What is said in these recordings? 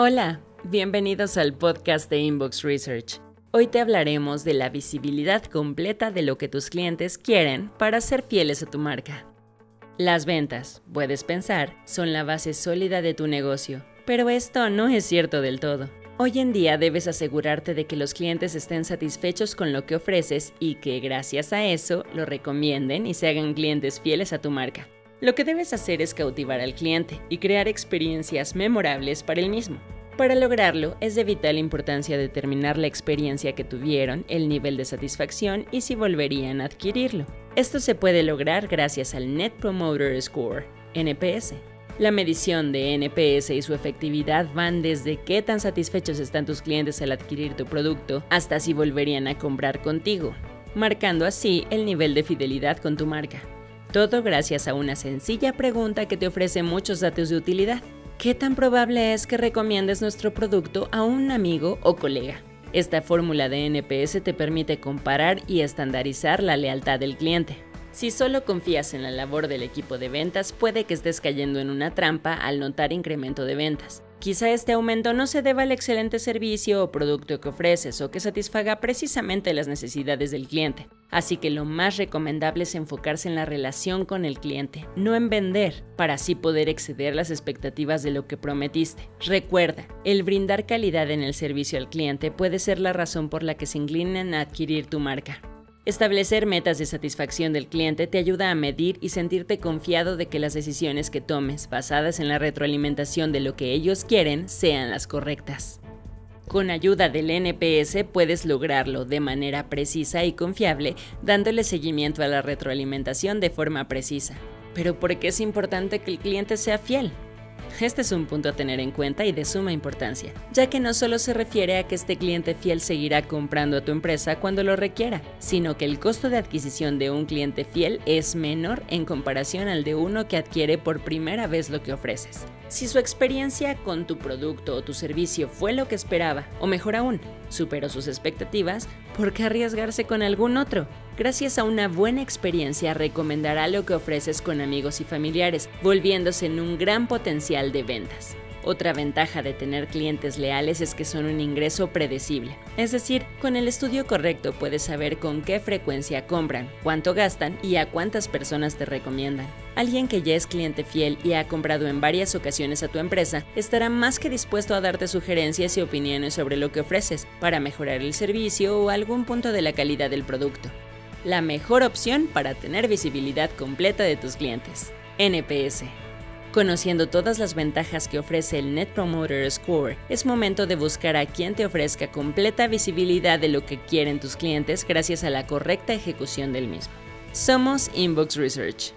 Hola, bienvenidos al podcast de Inbox Research. Hoy te hablaremos de la visibilidad completa de lo que tus clientes quieren para ser fieles a tu marca. Las ventas, puedes pensar, son la base sólida de tu negocio, pero esto no es cierto del todo. Hoy en día debes asegurarte de que los clientes estén satisfechos con lo que ofreces y que gracias a eso lo recomienden y se hagan clientes fieles a tu marca. Lo que debes hacer es cautivar al cliente y crear experiencias memorables para el mismo. Para lograrlo, es de vital importancia determinar la experiencia que tuvieron, el nivel de satisfacción y si volverían a adquirirlo. Esto se puede lograr gracias al Net Promoter Score, NPS. La medición de NPS y su efectividad van desde qué tan satisfechos están tus clientes al adquirir tu producto hasta si volverían a comprar contigo, marcando así el nivel de fidelidad con tu marca. Todo gracias a una sencilla pregunta que te ofrece muchos datos de utilidad. ¿Qué tan probable es que recomiendes nuestro producto a un amigo o colega? Esta fórmula de NPS te permite comparar y estandarizar la lealtad del cliente. Si solo confías en la labor del equipo de ventas, puede que estés cayendo en una trampa al notar incremento de ventas. Quizá este aumento no se deba al excelente servicio o producto que ofreces o que satisfaga precisamente las necesidades del cliente. Así que lo más recomendable es enfocarse en la relación con el cliente, no en vender, para así poder exceder las expectativas de lo que prometiste. Recuerda, el brindar calidad en el servicio al cliente puede ser la razón por la que se inclinan a adquirir tu marca. Establecer metas de satisfacción del cliente te ayuda a medir y sentirte confiado de que las decisiones que tomes, basadas en la retroalimentación de lo que ellos quieren, sean las correctas. Con ayuda del NPS puedes lograrlo de manera precisa y confiable, dándole seguimiento a la retroalimentación de forma precisa. Pero ¿por qué es importante que el cliente sea fiel? Este es un punto a tener en cuenta y de suma importancia, ya que no solo se refiere a que este cliente fiel seguirá comprando a tu empresa cuando lo requiera, sino que el costo de adquisición de un cliente fiel es menor en comparación al de uno que adquiere por primera vez lo que ofreces. Si su experiencia con tu producto o tu servicio fue lo que esperaba, o mejor aún, superó sus expectativas, ¿por qué arriesgarse con algún otro? Gracias a una buena experiencia recomendará lo que ofreces con amigos y familiares, volviéndose en un gran potencial de ventas. Otra ventaja de tener clientes leales es que son un ingreso predecible. Es decir, con el estudio correcto puedes saber con qué frecuencia compran, cuánto gastan y a cuántas personas te recomiendan. Alguien que ya es cliente fiel y ha comprado en varias ocasiones a tu empresa estará más que dispuesto a darte sugerencias y opiniones sobre lo que ofreces para mejorar el servicio o algún punto de la calidad del producto. La mejor opción para tener visibilidad completa de tus clientes. NPS. Conociendo todas las ventajas que ofrece el Net Promoter Score, es momento de buscar a quien te ofrezca completa visibilidad de lo que quieren tus clientes gracias a la correcta ejecución del mismo. Somos Inbox Research.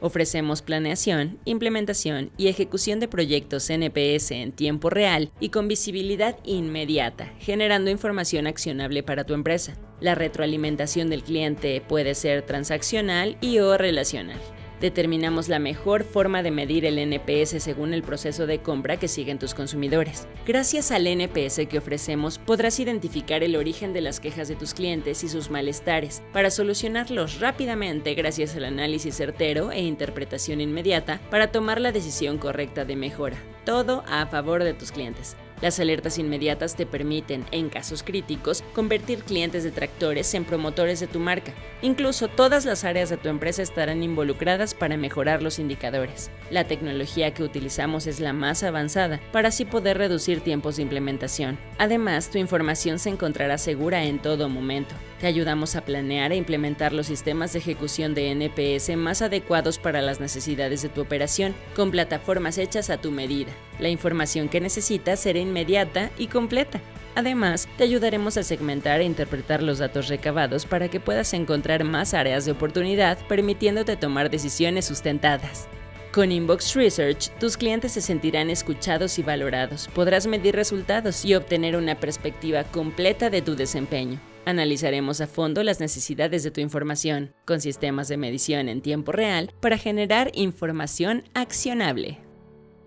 Ofrecemos planeación, implementación y ejecución de proyectos NPS en tiempo real y con visibilidad inmediata, generando información accionable para tu empresa. La retroalimentación del cliente puede ser transaccional y o relacional determinamos la mejor forma de medir el NPS según el proceso de compra que siguen tus consumidores. Gracias al NPS que ofrecemos, podrás identificar el origen de las quejas de tus clientes y sus malestares para solucionarlos rápidamente gracias al análisis certero e interpretación inmediata para tomar la decisión correcta de mejora. Todo a favor de tus clientes. Las alertas inmediatas te permiten, en casos críticos, convertir clientes detractores en promotores de tu marca. Incluso todas las áreas de tu empresa estarán involucradas para mejorar los indicadores. La tecnología que utilizamos es la más avanzada para así poder reducir tiempos de implementación. Además, tu información se encontrará segura en todo momento. Te ayudamos a planear e implementar los sistemas de ejecución de NPS más adecuados para las necesidades de tu operación, con plataformas hechas a tu medida. La información que necesitas será inmediata y completa. Además, te ayudaremos a segmentar e interpretar los datos recabados para que puedas encontrar más áreas de oportunidad, permitiéndote tomar decisiones sustentadas. Con Inbox Research, tus clientes se sentirán escuchados y valorados. Podrás medir resultados y obtener una perspectiva completa de tu desempeño. Analizaremos a fondo las necesidades de tu información, con sistemas de medición en tiempo real para generar información accionable.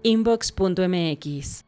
Inbox.mx